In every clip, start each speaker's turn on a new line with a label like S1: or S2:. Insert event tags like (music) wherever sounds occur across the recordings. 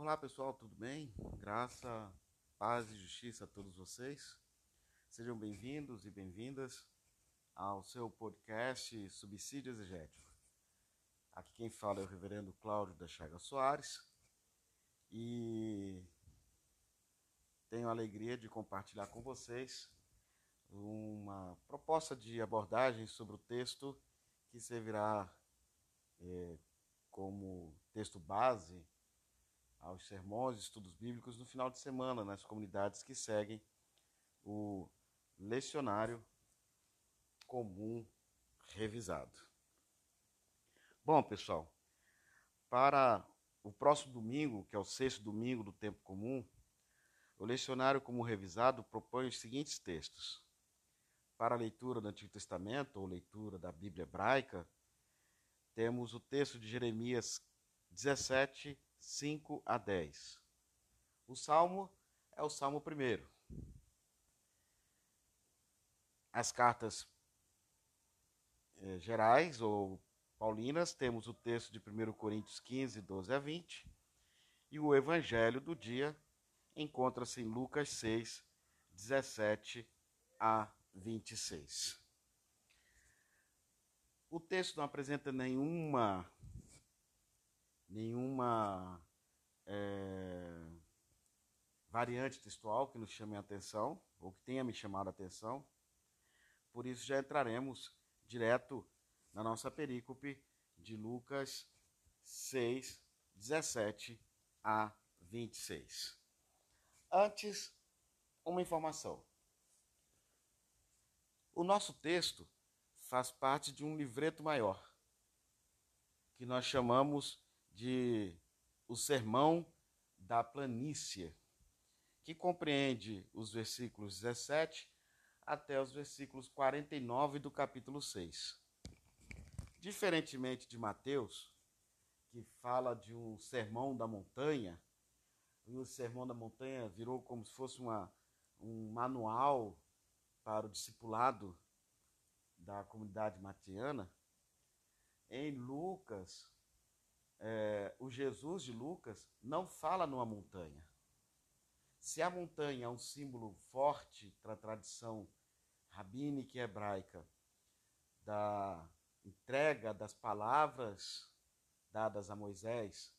S1: Olá pessoal, tudo bem? Graça, paz e justiça a todos vocês. Sejam bem-vindos e bem-vindas ao seu podcast Subsídio Exegético. Aqui quem fala é o reverendo Cláudio da Chaga Soares e tenho a alegria de compartilhar com vocês uma proposta de abordagem sobre o texto que servirá é, como texto base aos sermões e estudos bíblicos no final de semana nas comunidades que seguem o lecionário comum revisado. Bom, pessoal, para o próximo domingo, que é o sexto domingo do tempo comum, o lecionário comum revisado propõe os seguintes textos. Para a leitura do Antigo Testamento ou leitura da Bíblia hebraica, temos o texto de Jeremias 17, 5 a 10. O salmo é o salmo primeiro. As cartas eh, gerais ou paulinas, temos o texto de 1 Coríntios 15, 12 a 20. E o evangelho do dia encontra-se em Lucas 6, 17 a 26. O texto não apresenta nenhuma nenhuma é, variante textual que nos chame a atenção ou que tenha me chamado a atenção. Por isso já entraremos direto na nossa perícope de Lucas 6, 17 a 26. Antes, uma informação. O nosso texto faz parte de um livreto maior, que nós chamamos de O Sermão da Planície, que compreende os versículos 17 até os versículos 49 do capítulo 6. Diferentemente de Mateus, que fala de um sermão da montanha, e o sermão da montanha virou como se fosse uma, um manual para o discipulado da comunidade matiana, em Lucas, é, o Jesus de Lucas não fala numa montanha. Se a montanha é um símbolo forte para a tradição rabínica e hebraica da entrega das palavras dadas a Moisés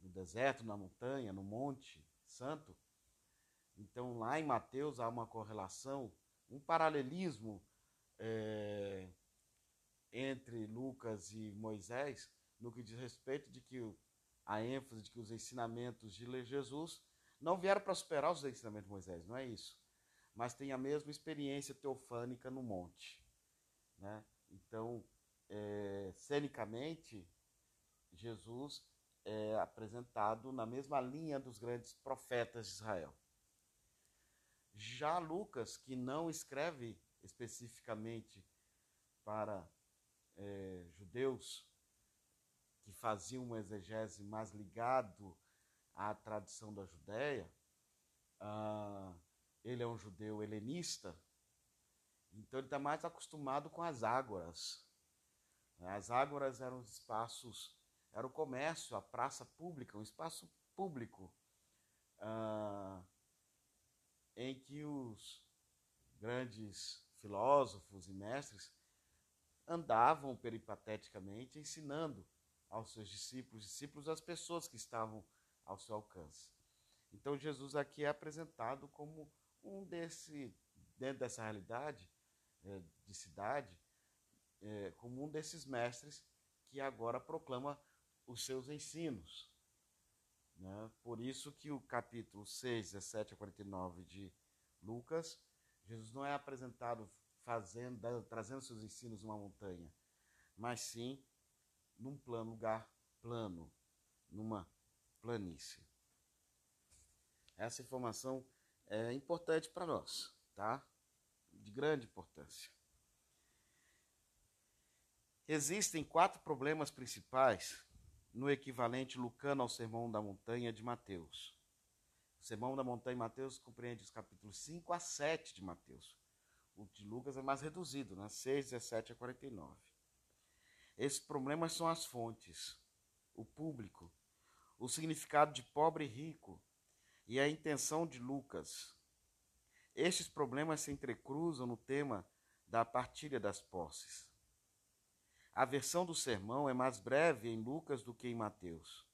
S1: no deserto, na montanha, no monte santo, então lá em Mateus há uma correlação, um paralelismo é, entre Lucas e Moisés no que diz respeito de que a ênfase de que os ensinamentos de Jesus não vieram para superar os ensinamentos de Moisés, não é isso. Mas tem a mesma experiência teofânica no monte. Né? Então, é, cenicamente, Jesus é apresentado na mesma linha dos grandes profetas de Israel. Já Lucas, que não escreve especificamente para é, judeus que faziam uma exegese mais ligado à tradição da Judéia, ah, ele é um judeu helenista, então ele está mais acostumado com as ágoras. As ágoras eram os espaços, era o comércio, a praça pública, um espaço público ah, em que os grandes filósofos e mestres andavam peripateticamente ensinando aos seus discípulos, discípulos, as pessoas que estavam ao seu alcance. Então Jesus aqui é apresentado como um desse, dentro dessa realidade é, de cidade, é, como um desses mestres que agora proclama os seus ensinos. Né? Por isso que o capítulo 6, 17 a 49 de Lucas, Jesus não é apresentado fazendo, trazendo seus ensinos numa montanha, mas sim num plano, lugar plano, numa planície. Essa informação é importante para nós, tá? De grande importância. Existem quatro problemas principais no equivalente lucano ao Sermão da Montanha de Mateus. O Sermão da Montanha de Mateus compreende os capítulos 5 a 7 de Mateus. O de Lucas é mais reduzido, né? 6, 17 a 49. Esses problemas são as fontes, o público, o significado de pobre e rico e a intenção de Lucas. Estes problemas se entrecruzam no tema da partilha das posses. A versão do sermão é mais breve em Lucas do que em Mateus.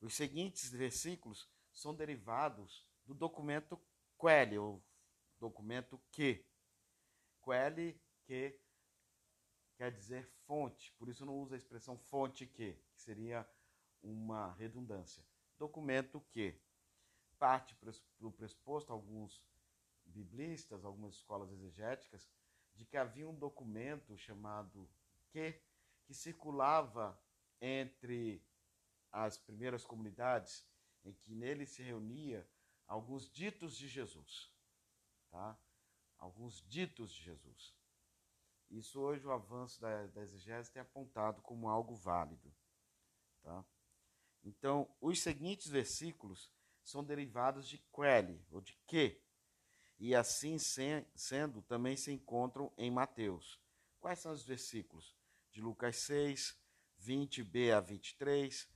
S1: Os seguintes versículos são derivados do documento Quelle, ou documento que. Quelle, que quer dizer fonte, por isso não uso a expressão fonte que, que seria uma redundância. Documento que parte do pressuposto, alguns biblistas, algumas escolas exegéticas, de que havia um documento chamado que, que circulava entre as primeiras comunidades, em que nele se reunia alguns ditos de Jesus. Tá? Alguns ditos de Jesus. Isso hoje o avanço da, da exegese tem apontado como algo válido. Tá? Então, os seguintes versículos são derivados de quelle, ou de que, e assim sendo, também se encontram em Mateus. Quais são os versículos? De Lucas 6, 20b a 23,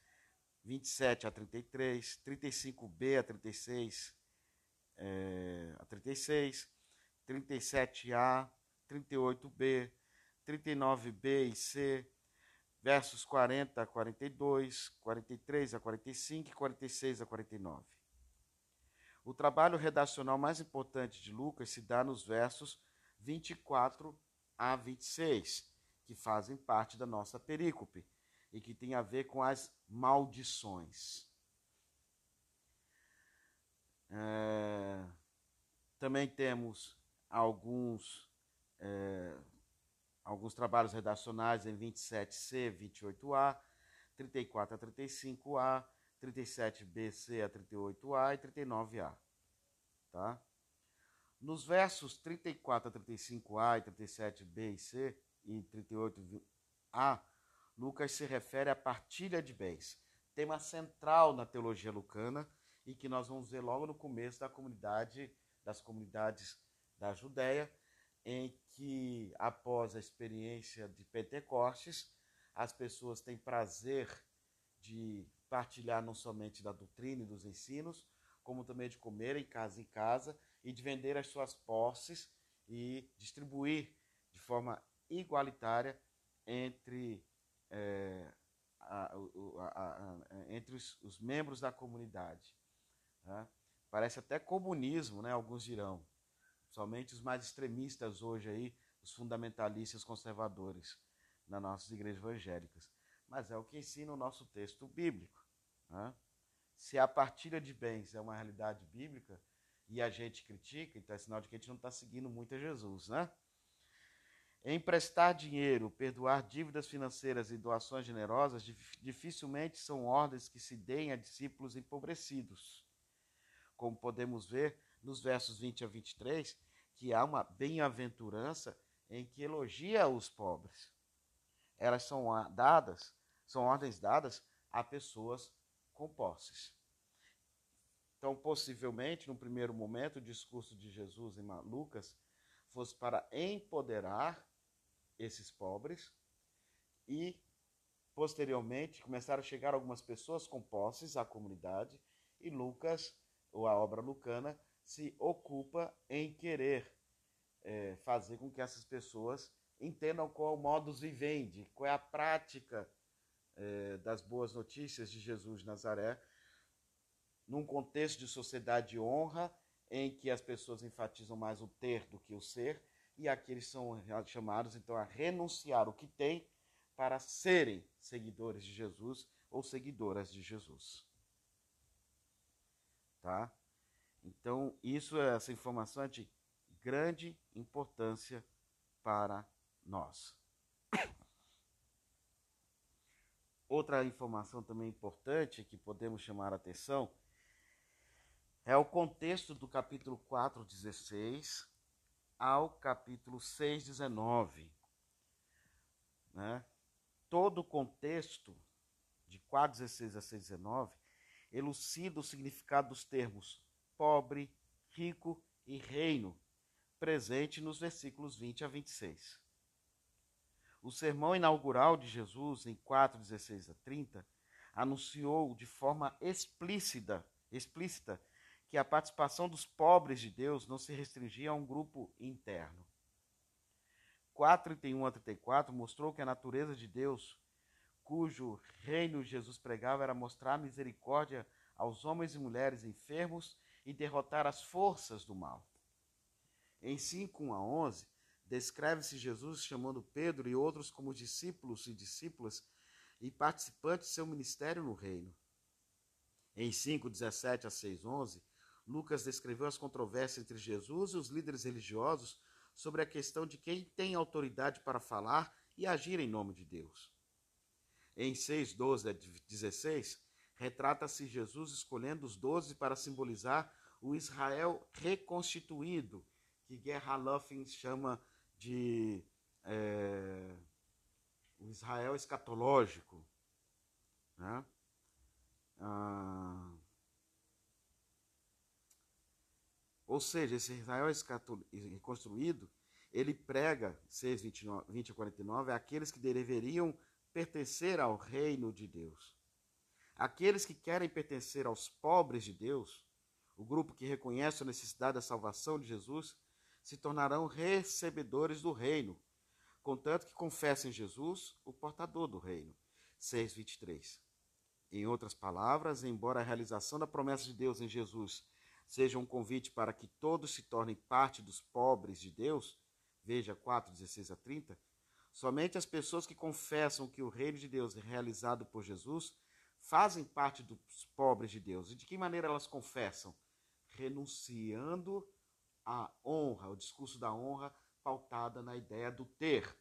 S1: 27 a 33, 35b a 36, é, a 36, 37a, 38b, 39b e c, versos 40 a 42, 43 a 45 e 46 a 49. O trabalho redacional mais importante de Lucas se dá nos versos 24 a 26, que fazem parte da nossa perícope e que tem a ver com as maldições. É, também temos alguns, é, alguns trabalhos redacionais em 27C, 28A, 34 a 35A, 37BC a 38A e 39A. Tá? Nos versos 34 a 35A e 37B e C e 38A, Lucas se refere à partilha de bens, tema central na teologia lucana e que nós vamos ver logo no começo da comunidade das comunidades da Judéia, em que após a experiência de Pentecostes, as pessoas têm prazer de partilhar não somente da doutrina e dos ensinos, como também de comer em casa em casa e de vender as suas posses e distribuir de forma igualitária entre, é, a, a, a, entre os, os, membros da comunidade. Né? Parece até comunismo, né? alguns dirão. Somente os mais extremistas hoje aí, os fundamentalistas conservadores nas nossas igrejas evangélicas mas é o que ensina o nosso texto bíblico. Né? Se a partilha de bens é uma realidade bíblica e a gente critica, então é sinal de que a gente não está seguindo muito a Jesus, né? Emprestar dinheiro, perdoar dívidas financeiras e doações generosas dificilmente são ordens que se deem a discípulos empobrecidos. Como podemos ver nos versos 20 a 23, que há uma bem-aventurança em que elogia os pobres. Elas são dadas são ordens dadas a pessoas com posses. Então, possivelmente, no primeiro momento, o discurso de Jesus em Lucas fosse para empoderar esses pobres e, posteriormente, começaram a chegar algumas pessoas com posses à comunidade e Lucas, ou a obra lucana, se ocupa em querer é, fazer com que essas pessoas entendam qual é o modus vivendi, qual é a prática é, das boas notícias de Jesus de Nazaré, num contexto de sociedade de honra, em que as pessoas enfatizam mais o ter do que o ser, e aqui eles são chamados então a renunciar o que têm para serem seguidores de Jesus ou seguidoras de Jesus. Tá? Então, isso essa informação é de grande importância para nós. Outra informação também importante que podemos chamar a atenção é o contexto do capítulo 4, 16 ao capítulo 6, 19. Né? Todo o contexto de 4, 16 a 6, 19 elucida o significado dos termos pobre, rico e reino, presente nos versículos 20 a 26. O sermão inaugural de Jesus, em 4, 16 a 30, anunciou de forma explícita, explícita que a participação dos pobres de Deus não se restringia a um grupo interno. 4:31 a 34 mostrou que a natureza de Deus, cujo reino Jesus pregava, era mostrar misericórdia aos homens e mulheres enfermos e derrotar as forças do mal. Em 5 a 11, descreve-se Jesus chamando Pedro e outros como discípulos e discípulas e participantes de seu ministério no reino. Em 5, 17 a 6, 11, Lucas descreveu as controvérsias entre Jesus e os líderes religiosos sobre a questão de quem tem autoridade para falar e agir em nome de Deus. Em 6, 12 a 16, retrata-se Jesus escolhendo os doze para simbolizar o Israel reconstituído, que Guerra Luffin chama de é, o Israel escatológico. Né? Ah, Ou seja, esse Israel reconstruído, ele prega, 6, 29, 20 a 49, aqueles que deveriam pertencer ao reino de Deus. Aqueles que querem pertencer aos pobres de Deus, o grupo que reconhece a necessidade da salvação de Jesus, se tornarão recebedores do reino, contanto que confessem Jesus, o portador do reino. 6:23. Em outras palavras, embora a realização da promessa de Deus em Jesus seja um convite para que todos se tornem parte dos pobres de Deus, veja 4, 16 a 30, somente as pessoas que confessam que o reino de Deus é realizado por Jesus fazem parte dos pobres de Deus. E de que maneira elas confessam? Renunciando à honra, o discurso da honra pautada na ideia do ter,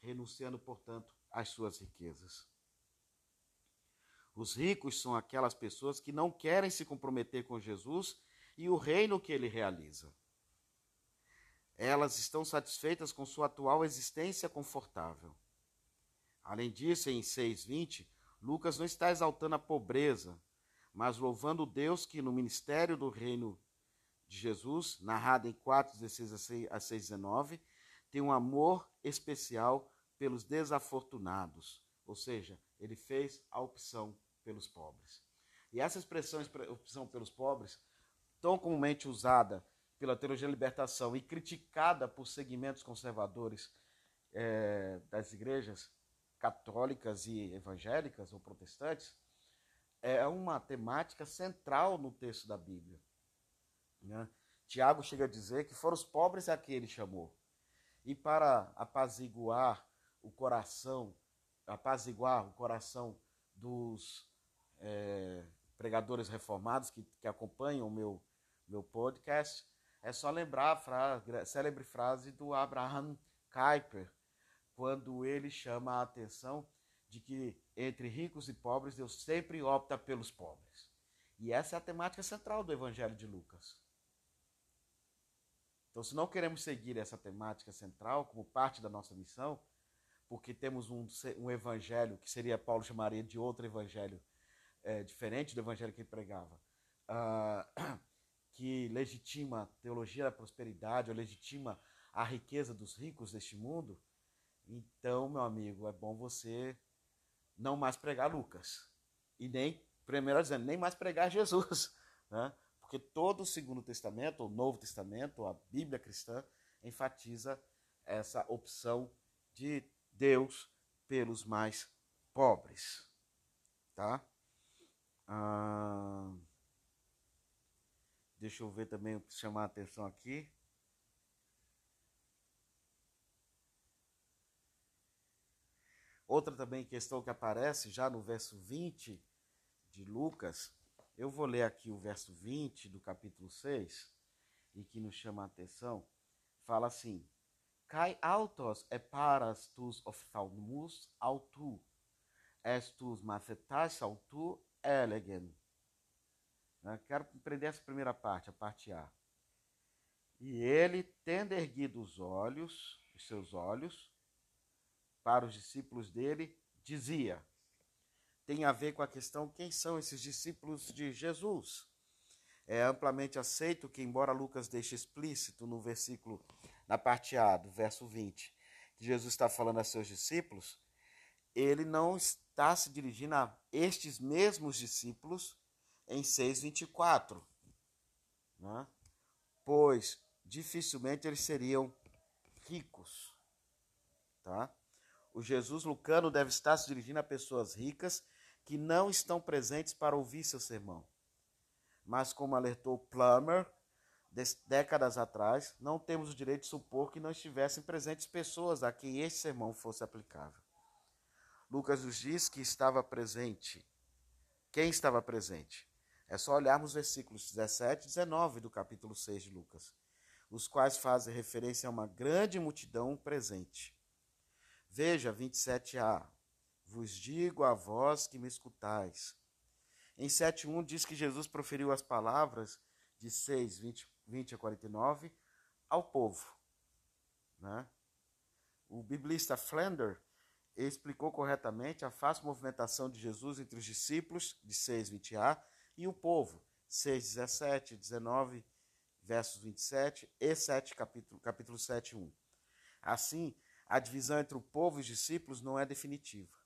S1: renunciando, portanto, às suas riquezas. Os ricos são aquelas pessoas que não querem se comprometer com Jesus e o reino que ele realiza. Elas estão satisfeitas com sua atual existência confortável. Além disso, em 6:20, Lucas não está exaltando a pobreza, mas louvando Deus que no ministério do reino de Jesus, narrado em 4:16 a 6:19, tem um amor especial pelos desafortunados, ou seja, ele fez a opção pelos pobres. E essa expressão opção pelos pobres tão comumente usada pela teologia da libertação e criticada por segmentos conservadores é, das igrejas católicas e evangélicas ou protestantes, é uma temática central no texto da Bíblia. Né? Tiago chega a dizer que foram os pobres a que ele chamou. E para apaziguar o coração, apaziguar o coração dos é, pregadores reformados que, que acompanham o meu meu podcast, é só lembrar a, frase, a célebre frase do Abraham Kuyper, quando ele chama a atenção de que entre ricos e pobres Deus sempre opta pelos pobres. E essa é a temática central do Evangelho de Lucas. Então, se não queremos seguir essa temática central como parte da nossa missão, porque temos um, um evangelho que seria, Paulo chamaria de outro evangelho, é, diferente do evangelho que ele pregava, uh, (coughs) que legitima a teologia da prosperidade, ou legitima a riqueza dos ricos deste mundo, então, meu amigo, é bom você não mais pregar Lucas. E nem, primeiro dizendo, nem mais pregar Jesus. (laughs) Né? Porque todo o Segundo Testamento, o Novo Testamento, a Bíblia cristã, enfatiza essa opção de Deus pelos mais pobres. Tá? Ah... Deixa eu ver também o que chamar a atenção aqui. Outra também questão que aparece já no verso 20 de Lucas. Eu vou ler aqui o verso 20 do capítulo 6 e que nos chama a atenção. Fala assim: Kai autos e paras tus ophthalmus autu, estus macetas autu elegen né? Quero compreender essa primeira parte, a parte A. E ele, tendo erguido os olhos, os seus olhos, para os discípulos dele, dizia. Tem a ver com a questão quem são esses discípulos de Jesus. É amplamente aceito que, embora Lucas deixe explícito no versículo, na parte A, do verso 20, que Jesus está falando a seus discípulos, ele não está se dirigindo a estes mesmos discípulos em 6,24. Né? Pois dificilmente eles seriam ricos. Tá? O Jesus lucano deve estar se dirigindo a pessoas ricas que não estão presentes para ouvir seu sermão. Mas, como alertou Plummer décadas atrás, não temos o direito de supor que não estivessem presentes pessoas a quem este sermão fosse aplicável. Lucas nos diz que estava presente. Quem estava presente? É só olharmos os versículos 17 e 19 do capítulo 6 de Lucas, os quais fazem referência a uma grande multidão presente. Veja 27a. Vos digo a vós que me escutais. Em 7.1 diz que Jesus proferiu as palavras de 6, 20, 20 a 49 ao povo. Né? O biblista Flender explicou corretamente a fácil movimentação de Jesus entre os discípulos, de 6, 20a, e o povo, 6, 17, 19, versos 27 e 7, capítulo, capítulo 7, 1. Assim, a divisão entre o povo e os discípulos não é definitiva.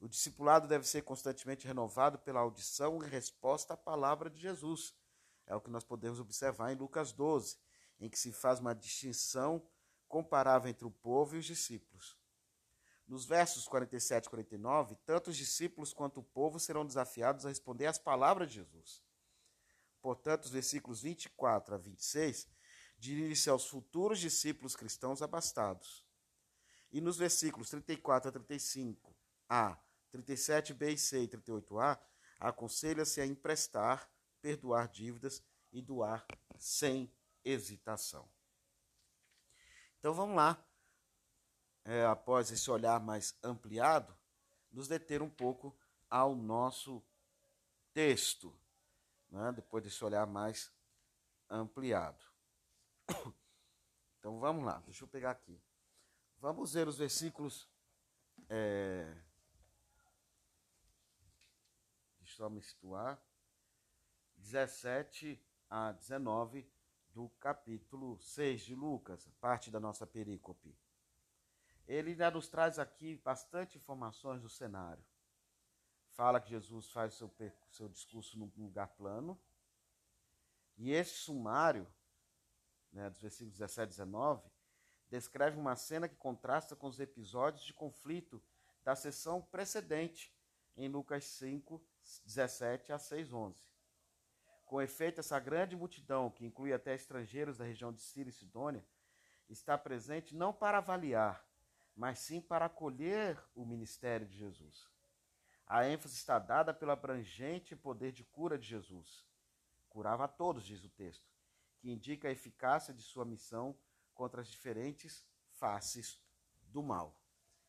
S1: O discipulado deve ser constantemente renovado pela audição e resposta à palavra de Jesus. É o que nós podemos observar em Lucas 12, em que se faz uma distinção comparável entre o povo e os discípulos. Nos versos 47 e 49, tanto os discípulos quanto o povo serão desafiados a responder às palavras de Jesus. Portanto, os versículos 24 a 26 dirigem-se aos futuros discípulos cristãos abastados. E nos versículos 34 a 35, A, 37b e c e 38a, aconselha-se a emprestar, perdoar dívidas e doar sem hesitação. Então vamos lá é, após esse olhar mais ampliado, nos deter um pouco ao nosso texto, né? depois desse olhar mais ampliado. (coughs) Então vamos lá, deixa eu pegar aqui. Vamos ver os versículos. É... Deixa eu me situar. 17 a 19 do capítulo 6 de Lucas, parte da nossa perícope ele já nos traz aqui bastante informações do cenário. Fala que Jesus faz seu, seu discurso num lugar plano. E este sumário, né, dos versículos 17 e 19, descreve uma cena que contrasta com os episódios de conflito da sessão precedente, em Lucas 5, 17 a 6, 11. Com efeito, essa grande multidão, que inclui até estrangeiros da região de Síria e Sidônia, está presente não para avaliar, mas sim para acolher o ministério de Jesus. A ênfase está dada pelo abrangente poder de cura de Jesus. Curava a todos, diz o texto, que indica a eficácia de sua missão contra as diferentes faces do mal.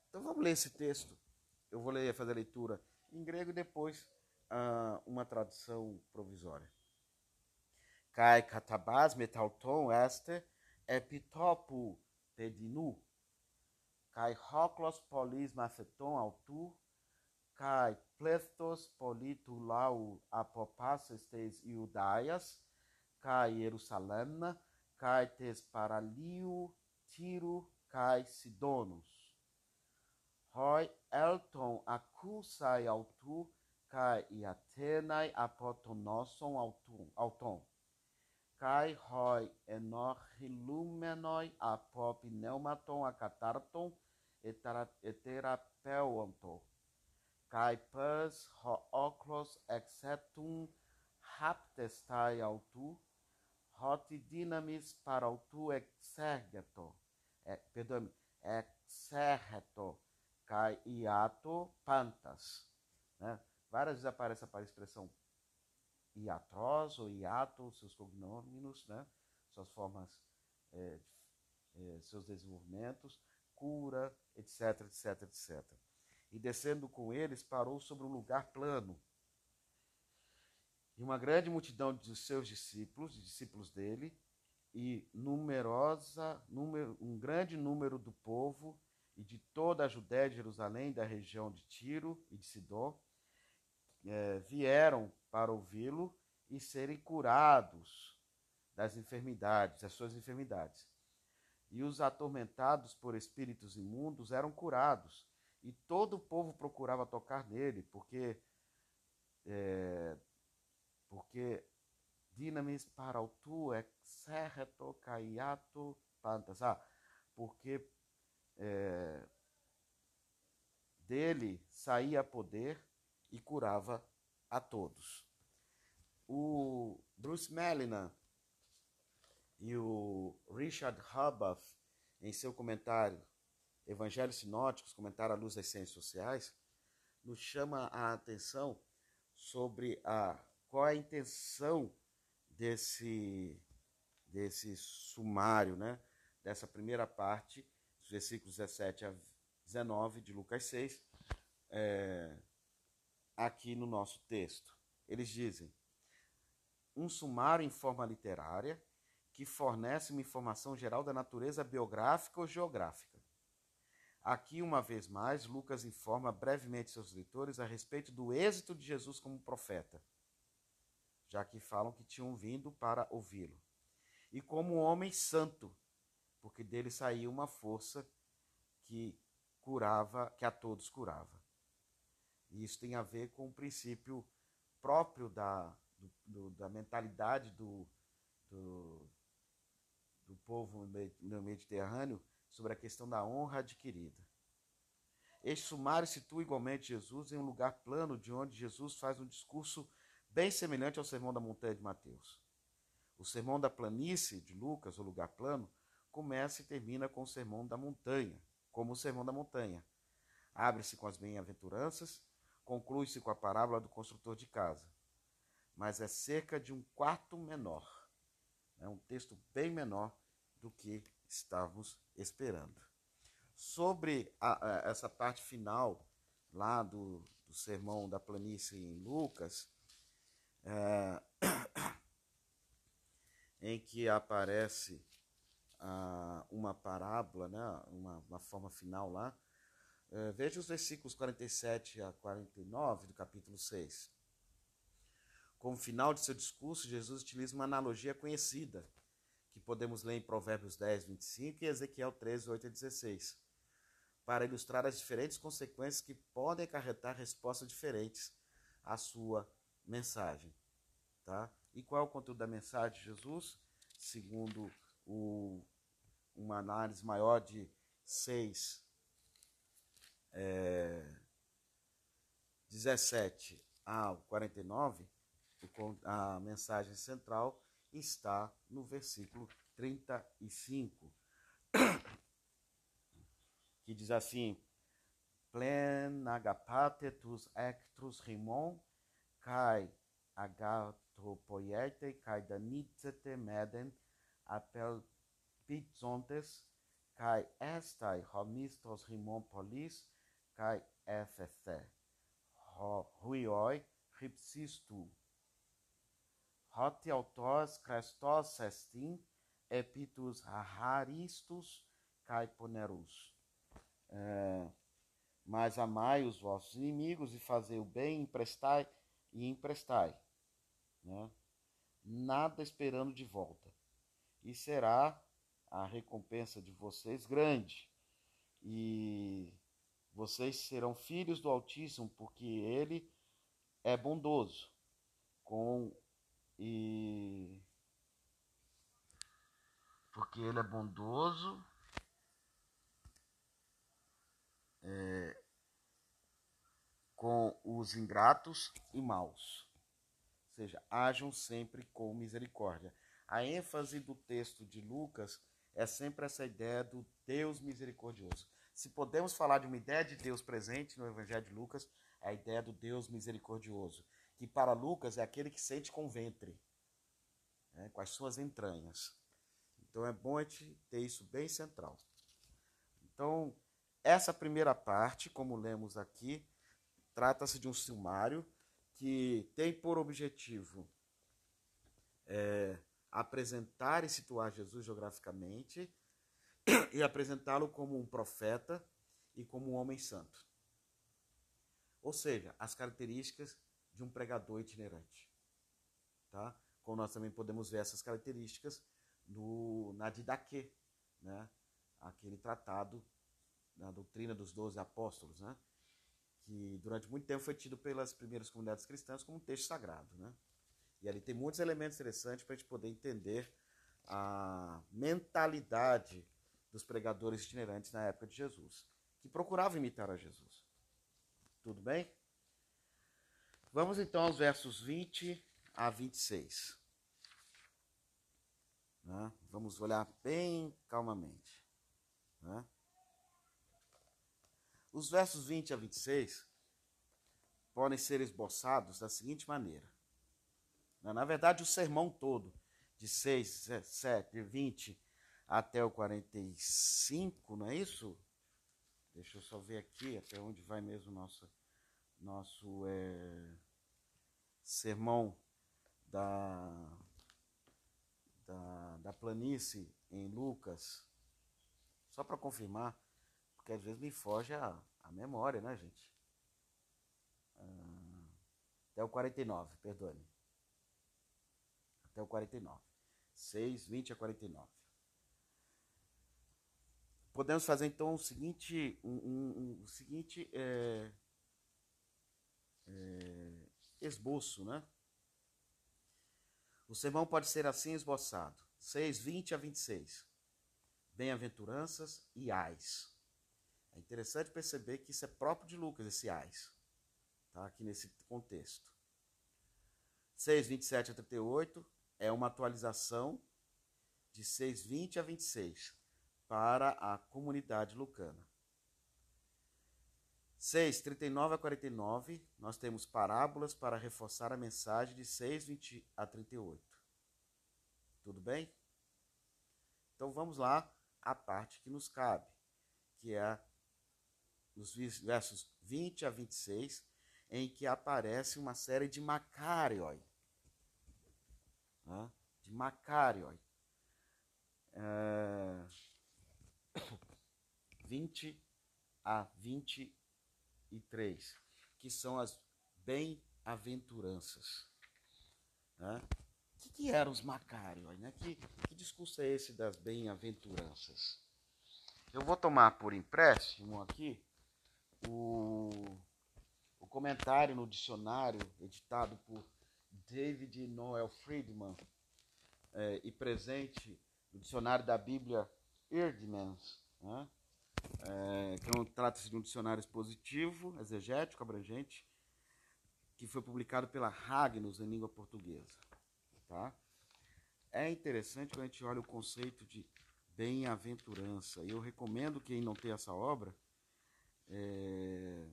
S1: Então vamos ler esse texto. Eu vou ler, fazer a leitura em grego e depois uh, uma tradução provisória. Kai katabas metalton este epitopu pedinu kai hoklos polis maceton autu, kai plestos politu lau apopas estes iudaias, kai Jerusalem, kai tes paraliu, tiro, kai sidonus. Hoi elton acusai autu, kai iatenai apotonoson auton. Kai hoi enorhilumenoi apop pneumaton acatarton eterapeuanto. Kai pes ho oclos exceptum haptestai autu, hoti dinamis para autu exergeto, é, perdão, exergeto, kai iato pantas. Né? Várias vezes aparece a expressão Iatros ou Iato, seus cognôminos, né? suas formas, é, é, seus desenvolvimentos, cura, etc, etc, etc. E descendo com eles, parou sobre um lugar plano. E uma grande multidão de seus discípulos, discípulos dele, e numerosa, número, um grande número do povo e de toda a Judéia de Jerusalém, da região de Tiro e de Sidom, é, vieram para ouvi-lo e serem curados das enfermidades, das suas enfermidades. E os atormentados por espíritos imundos eram curados, e todo o povo procurava tocar nele, porque dinamis parautu exerreto caiato pantas. Ah, porque é, dele saía poder e curava a todos. O Bruce Melina e o Richard Hubbard, em seu comentário Evangelhos Sinóticos, comentário à luz das ciências sociais, nos chama a atenção sobre a qual a intenção desse desse sumário, né? Dessa primeira parte, versículos 17 a 19 de Lucas 6, é, aqui no nosso texto. Eles dizem: um sumário em forma literária que fornece uma informação geral da natureza biográfica ou geográfica. Aqui, uma vez mais, Lucas informa brevemente seus leitores a respeito do êxito de Jesus como profeta, já que falam que tinham vindo para ouvi-lo, e como homem santo, porque dele saía uma força que curava, que a todos curava. E isso tem a ver com o princípio próprio da, do, do, da mentalidade do, do, do povo no Mediterrâneo sobre a questão da honra adquirida. Este sumário situa igualmente Jesus em um lugar plano de onde Jesus faz um discurso bem semelhante ao Sermão da Montanha de Mateus. O Sermão da Planície de Lucas, o lugar plano, começa e termina com o Sermão da Montanha, como o Sermão da Montanha. Abre-se com as bem-aventuranças, conclui-se com a parábola do construtor de casa. Mas é cerca de um quarto menor. É um texto bem menor do que estávamos esperando. Sobre a, a, essa parte final lá do, do, sermão da planície em Lucas, é, (coughs) em que aparece ah, uma parábola, né, uma, uma forma final lá, é, veja os versículos 47 a 49 do capítulo 6. Como final de seu discurso, Jesus utiliza uma analogia conhecida que podemos ler em Provérbios 10, 25 e Ezequiel 13, 8 a 16, para ilustrar as diferentes consequências que podem acarretar respostas diferentes à sua mensagem. Tá? E qual é o conteúdo da mensagem de Jesus? Segundo o, uma análise maior de 6, é, 17 ao 49, a mensagem central está no versículo 35, que diz assim: Plen agapatetus ectrus rimon, kai agatropoiete, kai danitzete meden, apel pizzontes, kai estai homistos rimon polis, kai efethe, ruioi ripsistu hoti autos Christos estin, epitus haristus kai ponerus. É, mas amai os vossos inimigos e fazei o bem, emprestai e emprestai. Né? Nada esperando de volta. E será a recompensa de vocês grande. E vocês serão filhos do Altíssimo, porque ele é bondoso com e porque ele é bondoso, é, com os ingratos e maus. Ou seja, ajam sempre com misericórdia. A ênfase do texto de Lucas é sempre essa ideia do Deus misericordioso. Se podemos falar de uma ideia de Deus presente no Evangelho de Lucas, é a ideia do Deus misericordioso que para Lucas é aquele que sente com o ventre, né, com as suas entranhas. Então é bom a gente ter isso bem central. Então, essa primeira parte, como lemos aqui, trata-se de um sumário que tem por objetivo é, apresentar e situar Jesus geograficamente e apresentá-lo como um profeta e como um homem santo. Ou seja, as características de um pregador itinerante. Tá? Como nós também podemos ver essas características no, na Didaquê, né? aquele tratado da doutrina dos doze apóstolos, né? Que durante muito tempo foi tido pelas primeiras comunidades cristãs como um texto sagrado. Né? E ali tem muitos elementos interessantes para a gente poder entender a mentalidade dos pregadores itinerantes na época de Jesus, que procuravam imitar a Jesus. Tudo bem? Vamos então aos versos 20 a 26. Né? Vamos olhar bem calmamente. Né? Os versos 20 a 26 podem ser esboçados da seguinte maneira. Na verdade, o sermão todo, de 6, 7, 20 até o 45, não é isso? Deixa eu só ver aqui até onde vai mesmo nosso, nosso é, sermão da, da, da planície em Lucas. Só para confirmar, porque às vezes me foge a, a memória, né, gente? Ah, até o 49, perdoe-me. Até o 49. 6, 20 a 49. Podemos fazer então o seguinte, um, um, um seguinte é, é, esboço, né? O sermão pode ser assim esboçado: 6, 20 a 26. Bem-aventuranças e ais. É interessante perceber que isso é próprio de Lucas, esse ais, tá? aqui nesse contexto. 6, 27 a 38 é uma atualização de 6, 20 a 26 para a comunidade lucana. 6, 39 a 49, nós temos parábolas para reforçar a mensagem de 6, 20 a 38. Tudo bem? Então vamos lá à parte que nos cabe, que é nos versos 20 a 26, em que aparece uma série de macarioi. De macarioi. É... (coughs) 20 a 23, que são as bem-aventuranças. O que, que, eram os macários? Né? Que, que discurso é esse das bem-aventuranças? Eu vou tomar por empréstimo aqui o, o comentário no dicionário editado por David Noel Friedman é, e presente no dicionário da Bíblia Eerdmans, né? é, que é trata-se de um dicionário expositivo, exegético, abrangente, que foi publicado pela Ragnos em língua portuguesa. Tá? É interessante quando a gente olha o conceito de bem-aventurança. Eu recomendo quem não tem essa obra é,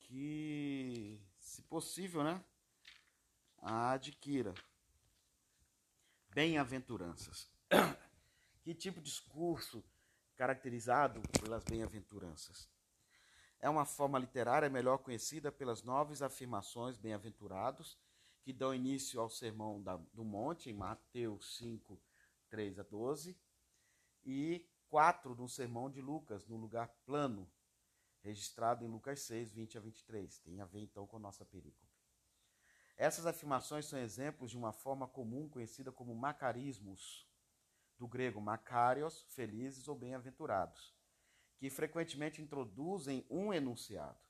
S1: que, se possível, né, adquira. Bem-aventuranças. (coughs) Que tipo de discurso caracterizado pelas bem-aventuranças? É uma forma literária melhor conhecida pelas nove afirmações bem-aventurados, que dão início ao Sermão do Monte, em Mateus 5, 3 a 12, e quatro no Sermão de Lucas, no lugar plano, registrado em Lucas 6, 20 a 23. Tem a ver então com a nossa perícope. Essas afirmações são exemplos de uma forma comum conhecida como macarismos, do grego makarios, felizes ou bem-aventurados, que frequentemente introduzem um enunciado,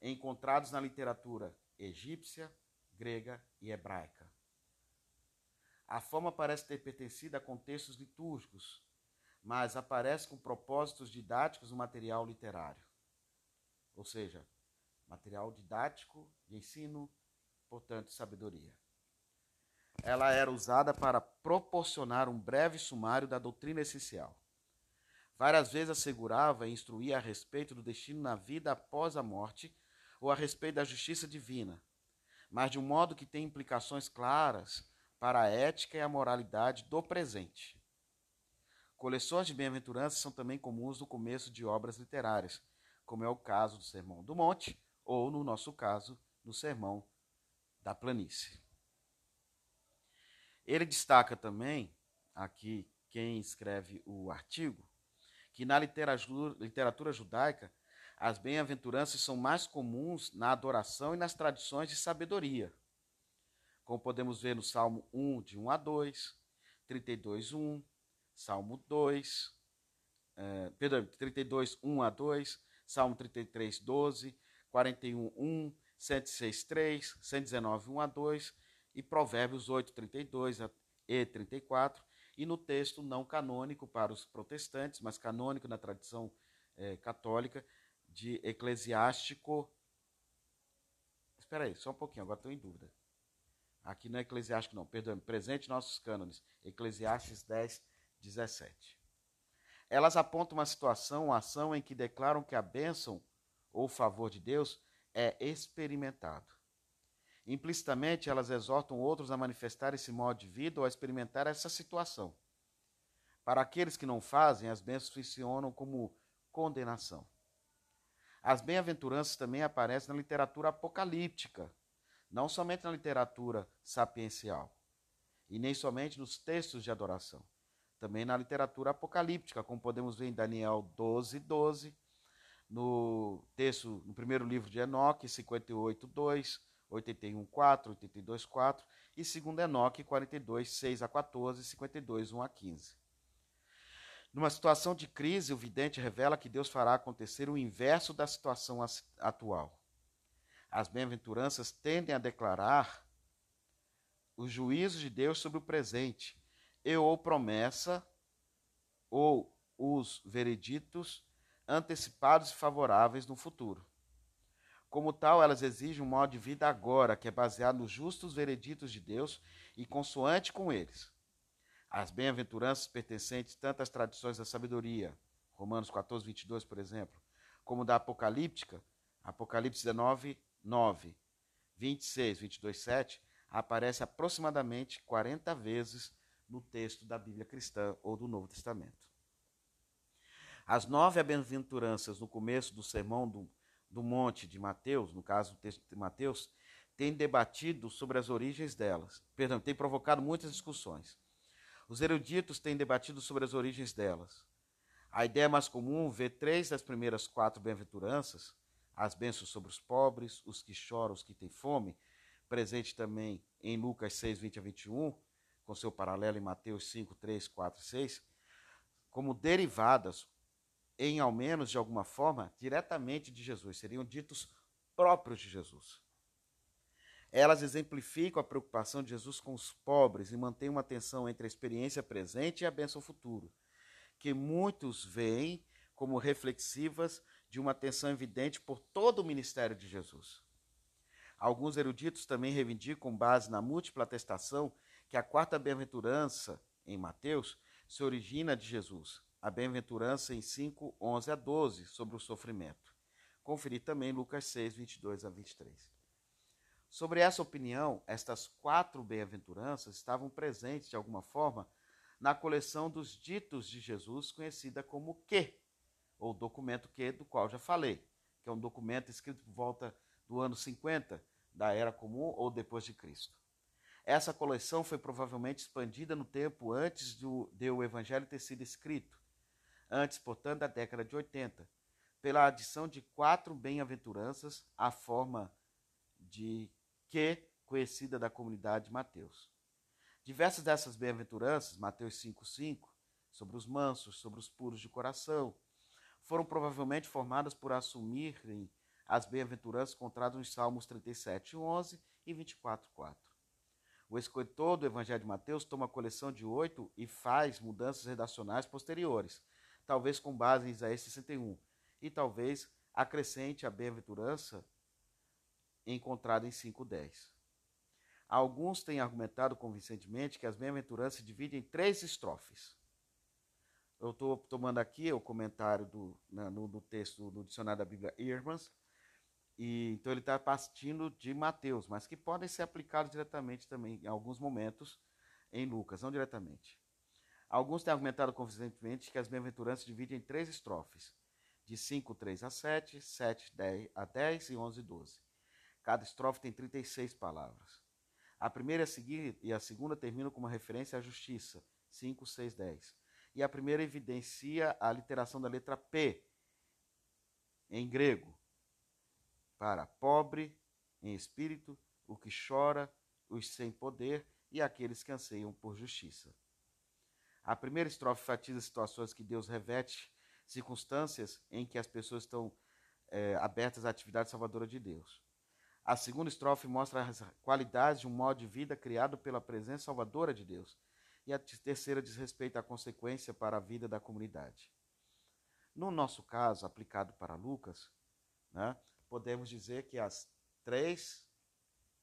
S1: encontrados na literatura egípcia, grega e hebraica. A forma parece ter pertencido a contextos litúrgicos, mas aparece com propósitos didáticos no material literário. Ou seja, material didático de ensino, portanto, sabedoria ela era usada para proporcionar um breve sumário da doutrina essencial. Várias vezes assegurava e instruía a respeito do destino na vida após a morte ou a respeito da justiça divina, mas de um modo que tem implicações claras para a ética e a moralidade do presente. Coleções de bem-aventuranças são também comuns no começo de obras literárias, como é o caso do Sermão do Monte ou, no nosso caso, no Sermão da Planície. Ele destaca também, aqui quem escreve o artigo, que na literatura, judaica as bem-aventuranças são mais comuns na adoração e nas tradições de sabedoria. Como podemos ver no Salmo 1, de 1 a 2, 32, 1, Salmo 2, eh, perdão, 32, 1 a 2, Salmo 33, 12, 41, 1, 106, 3, 119, 1 a 2 e Provérbios 8, 32 e 34, e no texto não canônico para os protestantes, mas canônico na tradição é, católica, de Eclesiástico. Espera aí, só um pouquinho, agora estou em dúvida. Aqui não é Eclesiástico, não, perdão, presente nossos cânones, Eclesiastes 10, 17. Elas apontam uma situação, uma ação em que declaram que a bênção ou favor de Deus é experimentado. Implicitamente, elas exortam outros a manifestar esse modo de vida ou a experimentar essa situação. Para aqueles que não fazem, as bênçãos funcionam como condenação. As bem-aventuranças também aparecem na literatura apocalíptica, não somente na literatura sapiencial, e nem somente nos textos de adoração, também na literatura apocalíptica, como podemos ver em Daniel 12, 12, no texto, no primeiro livro de Enoque, 58, 2, 81, 4, 82, 4, e segundo Enoque, 42, 6 a 14, 52, 1 a 15. Numa situação de crise, o vidente revela que Deus fará acontecer o inverso da situação atual. As bem-aventuranças tendem a declarar os juízos de Deus sobre o presente, e ou promessa, ou os vereditos antecipados e favoráveis no futuro. Como tal, elas exigem um modo de vida agora, que é baseado nos justos vereditos de Deus e consoante com eles. As bem-aventuranças pertencentes tanto às tradições da sabedoria, Romanos 14, 22, por exemplo, como da apocalíptica, Apocalipse 19, 9, 26, 22, 7, aparece aproximadamente 40 vezes no texto da Bíblia cristã ou do Novo Testamento. As nove bem-aventuranças no começo do sermão do, do monte de Mateus, no caso do texto de Mateus, têm debatido sobre as origens delas. Perdão, tem provocado muitas discussões. Os eruditos têm debatido sobre as origens delas. A ideia mais comum vê três das primeiras quatro bem-aventuranças, as bênçãos sobre os pobres, os que choram, os que têm fome, presente também em Lucas 6, 20 a 21, com seu paralelo em Mateus 5, 3, 4 e 6, como derivadas, em ao menos de alguma forma, diretamente de Jesus, seriam ditos próprios de Jesus. Elas exemplificam a preocupação de Jesus com os pobres e mantêm uma tensão entre a experiência presente e a bênção futuro, que muitos veem como reflexivas de uma tensão evidente por todo o ministério de Jesus. Alguns eruditos também reivindicam, com base na múltipla atestação, que a quarta bem-aventurança, em Mateus, se origina de Jesus, a bem-aventurança em 5, 11 a 12, sobre o sofrimento. Conferir também Lucas 6, 22 a 23. Sobre essa opinião, estas quatro bem-aventuranças estavam presentes de alguma forma na coleção dos ditos de Jesus, conhecida como Q, ou documento Q, do qual já falei, que é um documento escrito por volta do ano 50 da Era Comum ou depois de Cristo. Essa coleção foi provavelmente expandida no tempo antes do, de o Evangelho ter sido escrito, antes, portanto, da década de 80, pela adição de quatro bem-aventuranças à forma de que conhecida da comunidade de Mateus. Diversas dessas bem-aventuranças, Mateus 5,5, sobre os mansos, sobre os puros de coração, foram provavelmente formadas por assumirem as bem-aventuranças encontradas nos Salmos 37, 11 e 24, 4. O escritor do Evangelho de Mateus toma a coleção de oito e faz mudanças redacionais posteriores, talvez com base em Isaías 61, e talvez acrescente a bem-aventurança encontrada em 5.10. Alguns têm argumentado convincentemente que as bem-aventuranças se dividem em três estrofes. Eu estou tomando aqui o comentário do, no, no, texto do dicionário da Bíblia Irmãs, e então ele está partindo de Mateus, mas que podem ser aplicados diretamente também, em alguns momentos, em Lucas, não diretamente. Alguns têm argumentado convincentemente que as bem-aventuranças dividem em três estrofes, de 5, 3 a 7, 7 10 a 10 e 11, 12. Cada estrofe tem 36 palavras. A primeira a seguir e a segunda terminam com uma referência à justiça, 5, 6, 10. E a primeira evidencia a literação da letra P, em grego, para pobre em espírito, o que chora, os sem poder e aqueles que anseiam por justiça. A primeira estrofe enfatiza situações que Deus reveste, circunstâncias em que as pessoas estão é, abertas à atividade salvadora de Deus. A segunda estrofe mostra as qualidades de um modo de vida criado pela presença salvadora de Deus. E a terceira diz respeito à consequência para a vida da comunidade. No nosso caso, aplicado para Lucas, né, podemos dizer que as três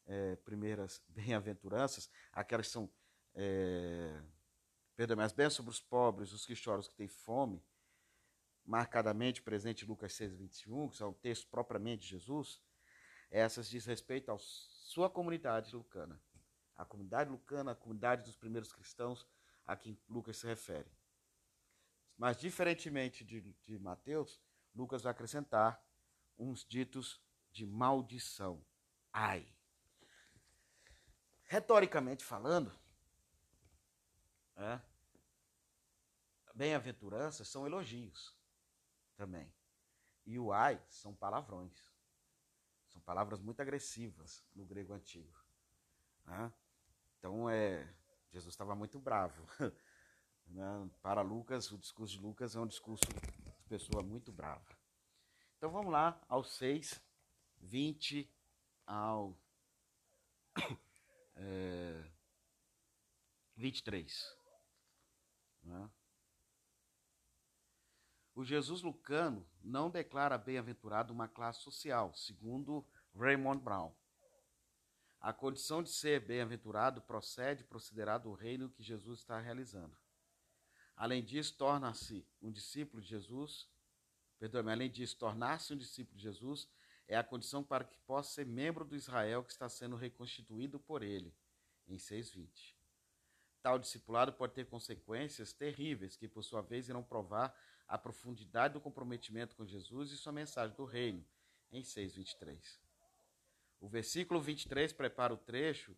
S1: é, primeiras (laughs) bem-aventuranças, aquelas que são, é, perdão, as bênçãos sobre os pobres, os que choram, os que têm fome, marcadamente presente em Lucas 6, 21, que é o texto propriamente de Jesus, essas diz respeito à sua comunidade lucana. A comunidade lucana, a comunidade dos primeiros cristãos a quem Lucas se refere. Mas, diferentemente de, de Mateus, Lucas vai acrescentar uns ditos de maldição. Ai. Retoricamente falando, é, bem-aventuranças são elogios também. E o ai são palavrões. São palavras muito agressivas no grego antigo. Né? Então, é, Jesus estava muito bravo. (laughs) Né? Para Lucas, o discurso de Lucas é um discurso de pessoa muito brava. Então vamos lá ao 6, 20 ao (coughs) é, 23. Né? O Jesus lucano não declara bem-aventurado uma classe social, segundo Raymond Brown. A condição de ser bem-aventurado procede procederá do reino que Jesus está realizando. Além disso, torna-se um discípulo de Jesus. Perdoe-me, além disso, tornar-se um discípulo de Jesus é a condição para que possa ser membro do Israel que está sendo reconstituído por ele, em 6:20. Tal discipulado pode ter consequências terríveis que, por sua vez, irão provar a profundidade do comprometimento com Jesus e sua mensagem do reino, em 6:23. O versículo 23 prepara o trecho,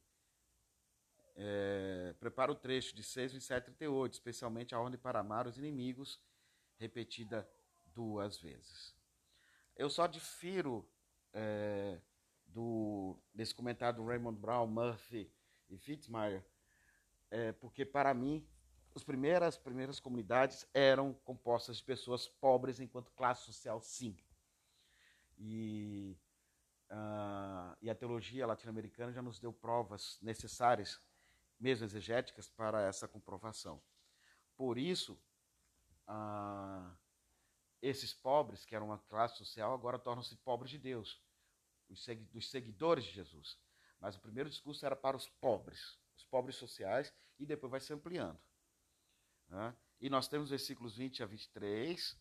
S1: é, prepara o trecho de 6, 27 e 38, especialmente a ordem para amar os inimigos, repetida duas vezes. Eu só difiro é, do, desse comentário do Raymond Brown, Murphy e Fitzmyer, é, porque para mim as primeiras, primeiras comunidades eram compostas de pessoas pobres enquanto classe social, sim. E Uh, e a teologia latino-americana já nos deu provas necessárias, mesmo exegéticas, para essa comprovação. Por isso, uh, esses pobres, que eram uma classe social, agora tornam-se pobres de Deus, dos seguidores de Jesus. Mas o primeiro discurso era para os pobres, os pobres sociais, e depois vai se ampliando. Né? E nós temos versículos 20 a 23, uh,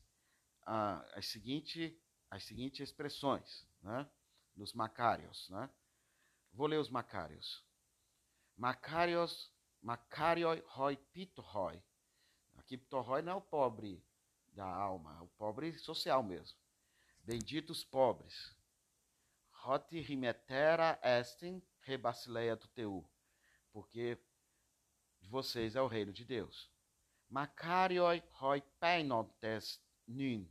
S1: as, seguinte, as seguintes expressões. Né? dos Macários. Né? Vou ler os Macários. Macários, Macarioi hoi pitoroi. Aqui pitoroi não é o pobre da alma, o pobre social mesmo. Benditos pobres. Roti rimetera estem rebasileia do teu. Porque de vocês é o reino de Deus. Macarioi hoi peinontes nin.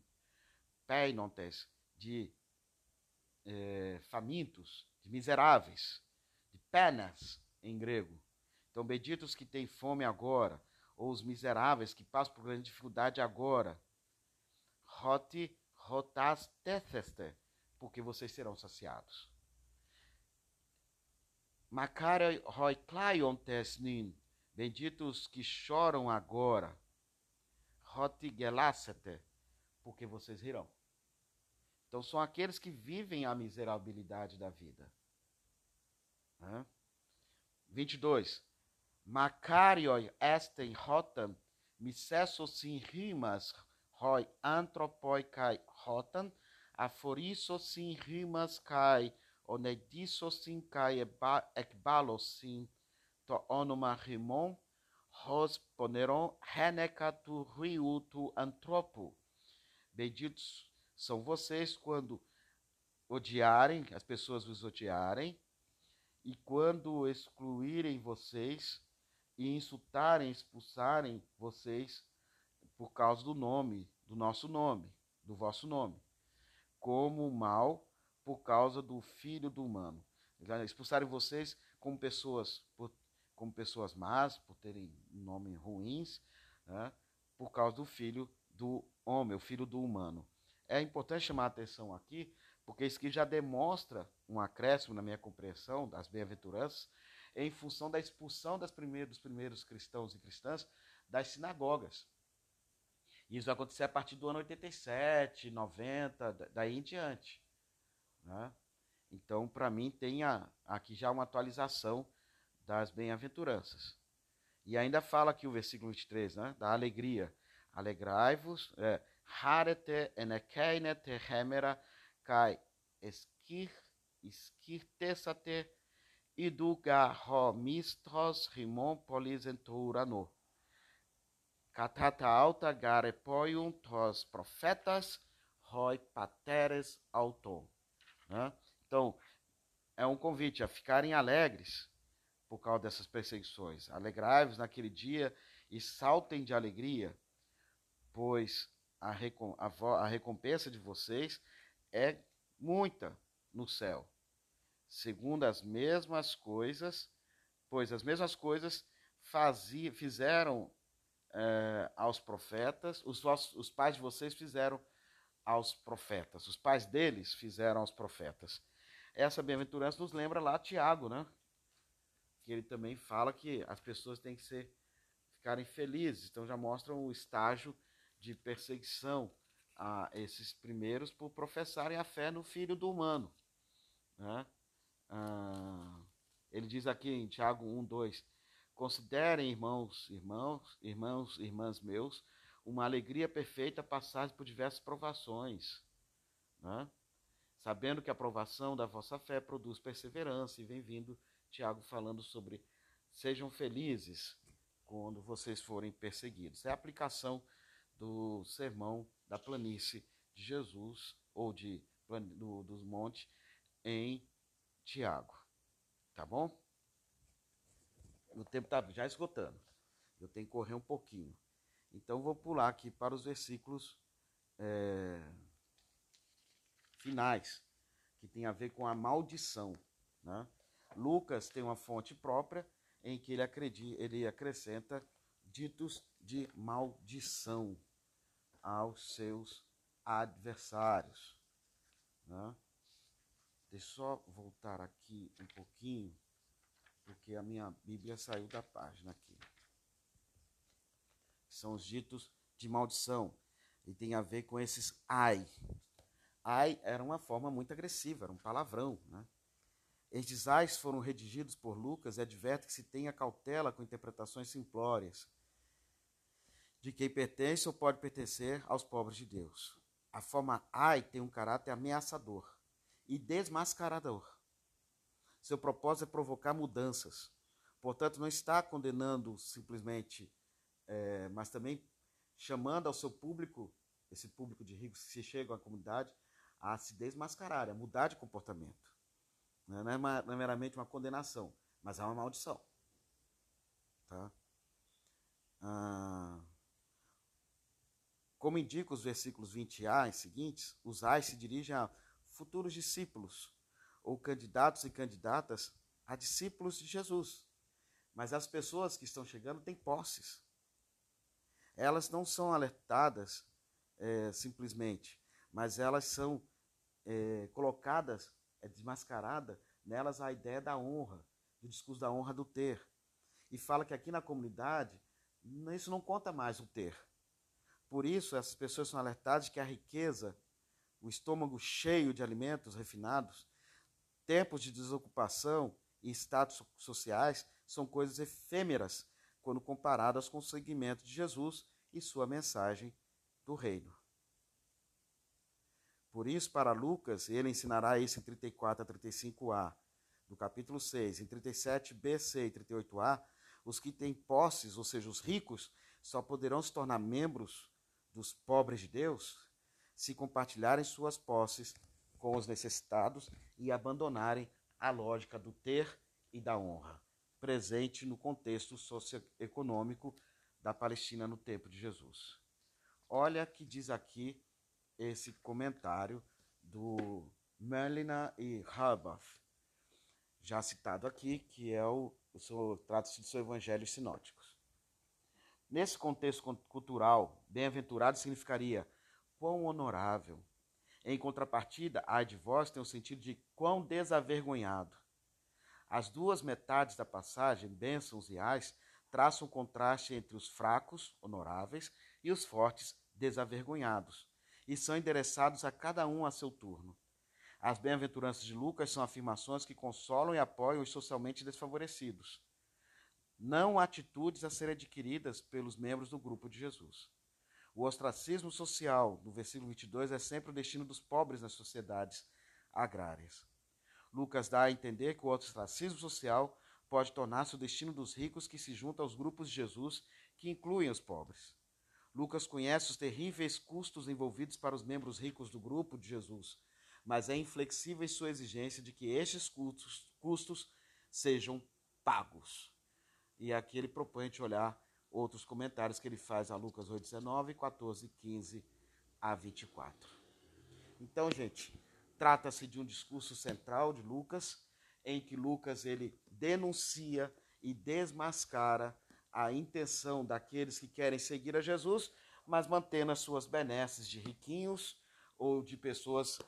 S1: Peinontes, de é, famintos, de miseráveis, de penas em grego. Então, benditos que têm fome agora, ou os miseráveis que passam por grande dificuldade agora. Roti rotas tetheste, porque vocês serão saciados. Makare roi klaion tesnin, benditos que choram agora. Roti gelasete, porque vocês rirão. Então são aqueles que vivem a miserabilidade da vida. Né? 22. Macarioi esten rotan, missesosin rimas roi antropoi kai rotan, aforisosin rimas kai onedisosin kai ekbalosin to onoma rimon, hos poneron renecatu riutu antropo. Benditos são vocês quando odiarem, as pessoas vos odiarem, e quando excluírem vocês e insultarem, expulsarem vocês por causa do nome, do nosso nome, do vosso nome, como mal por causa do filho do humano. Expulsarem vocês como pessoas, por, como pessoas más, por terem nomes ruins, né, por causa do filho do homem, o filho do humano. É importante chamar a atenção aqui, porque isso aqui já demonstra um acréscimo na minha compreensão das bem-aventuranças em função da expulsão das primeiros, dos primeiros cristãos e cristãs das sinagogas. Isso vai acontecer a partir do ano 87, 90, daí em diante. Né? Então, para mim, tem a, aqui já uma atualização das bem-aventuranças. E ainda fala aqui o versículo 23, né? da alegria. Alegrai-vos, é, harete enekeinete kai esquir, esquirtesate iduga rimon polisenturano. Catata alta gare poium tos profetas roi pateres auton. Né? Então, é um convite a ficarem alegres por causa dessas perseguições. Alegrai-vos naquele dia e saltem de alegria, pois a, recom a, a recompensa de vocês é muita no céu. Segundo as mesmas coisas, pois as mesmas coisas fazia, fizeram é, aos profetas, os, vossos, os pais de vocês fizeram aos profetas, os pais deles fizeram aos profetas. Essa bem-aventurança nos lembra lá Tiago, né? Que ele também fala que as pessoas têm que ser, ficarem felizes. Então já mostra o estágio de perseguição a esses primeiros por professarem a fé no Filho do Humano. Né? Ah, ele diz aqui em Tiago 1, 2: Considerem, irmãos, irmãos, irmãos, irmãs meus, uma alegria perfeita passar por diversas provações, né? sabendo que a provação da vossa fé produz perseverança, e vem vindo Tiago falando sobre sejam felizes quando vocês forem perseguidos. É a aplicação do sermão da planície de Jesus, ou de, do, dos montes, em Tiago. Tá bom? O tempo está já esgotando. Eu tenho que correr um pouquinho. Então, vou pular aqui para os versículos é, finais, que tem a ver com a maldição. Né? Lucas tem uma fonte própria em que ele, acredita, ele acrescenta ditos de maldição aos seus adversários. Né? Deixa eu só voltar aqui um pouquinho, porque a minha Bíblia saiu da página aqui são os ditos de maldição. E tem a ver com esses ai. Ai era uma forma muito agressiva, era um palavrão. Né? Estes ais foram redigidos por Lucas e adverte que se tenha cautela com interpretações simplórias de quem pertence ou pode pertencer aos pobres de Deus. A forma ai tem um caráter ameaçador e desmascarador. Seu propósito é provocar mudanças. Portanto, não está condenando simplesmente é, mas também chamando ao seu público, esse público de ricos que se chegam à comunidade, a se desmascarar, a mudar de comportamento. Não é, uma, não é meramente uma condenação, mas é uma maldição. Tá? Ah, como indica os versículos 20a e seguintes, os ais se dirigem a futuros discípulos ou candidatos e candidatas a discípulos de Jesus. Mas as pessoas que estão chegando têm posses elas não são alertadas é, simplesmente, mas elas são é, colocadas, é desmascarada nelas a ideia da honra, do discurso da honra do ter. E fala que aqui na comunidade, isso não conta mais o ter. Por isso, essas pessoas são alertadas que a riqueza, o estômago cheio de alimentos refinados, tempos de desocupação e status sociais são coisas efêmeras quando comparadas com o seguimento de Jesus e sua mensagem do reino. Por isso, para Lucas, ele ensinará isso em 34 a 35a, do capítulo 6. Em 37b, e 38a, os que têm posses, ou seja, os ricos, só poderão se tornar membros dos pobres de Deus se compartilharem suas posses com os necessitados e abandonarem a lógica do ter e da honra, presente no contexto socioeconômico da Palestina no tempo de Jesus. Olha que diz aqui esse comentário do Melina e Harbath, já citado aqui, que é o, o trata-se do seu Evangelhos Sinóticos. Nesse contexto cultural, bem-aventurado significaria quão honorável, Em contrapartida, ai de vós tem o sentido de quão desavergonhado. As duas metades da passagem, bênçãos e ais, traçam um contraste entre os fracos, honoráveis, e os fortes, desavergonhados, e são endereçados a cada um a seu turno. As bem-aventuranças de Lucas são afirmações que consolam e apoiam os socialmente desfavorecidos, não atitudes a serem adquiridas pelos membros do grupo de Jesus. O ostracismo social, no versículo 22, é sempre o destino dos pobres nas sociedades agrárias. Lucas dá a entender que o ostracismo social pode tornar-se o destino dos ricos que se juntam aos grupos de Jesus, que incluem os pobres. Lucas conhece os terríveis custos envolvidos para os membros ricos do grupo de Jesus, mas é inflexível em sua exigência de que estes custos, custos sejam pagos. E aqui ele propõe a gente olhar outros comentários que ele faz a Lucas 8, 19, 14, 15 a 24. Então, gente, trata-se de um discurso central de Lucas, em que Lucas ele denuncia e desmascara a intenção daqueles que querem seguir a Jesus, mas mantendo as suas benesses de riquinhos ou de pessoas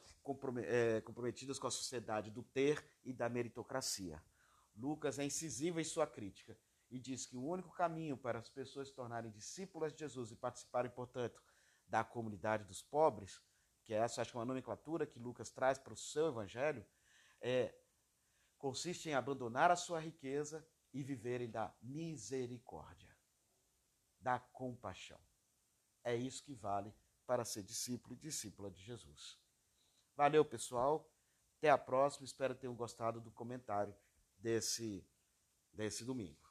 S1: eh, comprometidas com a sociedade do ter e da meritocracia. Lucas é incisivo em sua crítica e diz que o único caminho para as pessoas se tornarem discípulas de Jesus e participarem, portanto, da comunidade dos pobres, que é essa acho que é uma nomenclatura que Lucas traz para o seu evangelho, é consiste em abandonar a sua riqueza e viverem da misericórdia, da compaixão. É isso que vale para ser discípulo e discípula de Jesus. Valeu, pessoal. Até a próxima. Espero que tenham gostado do comentário desse, desse domingo.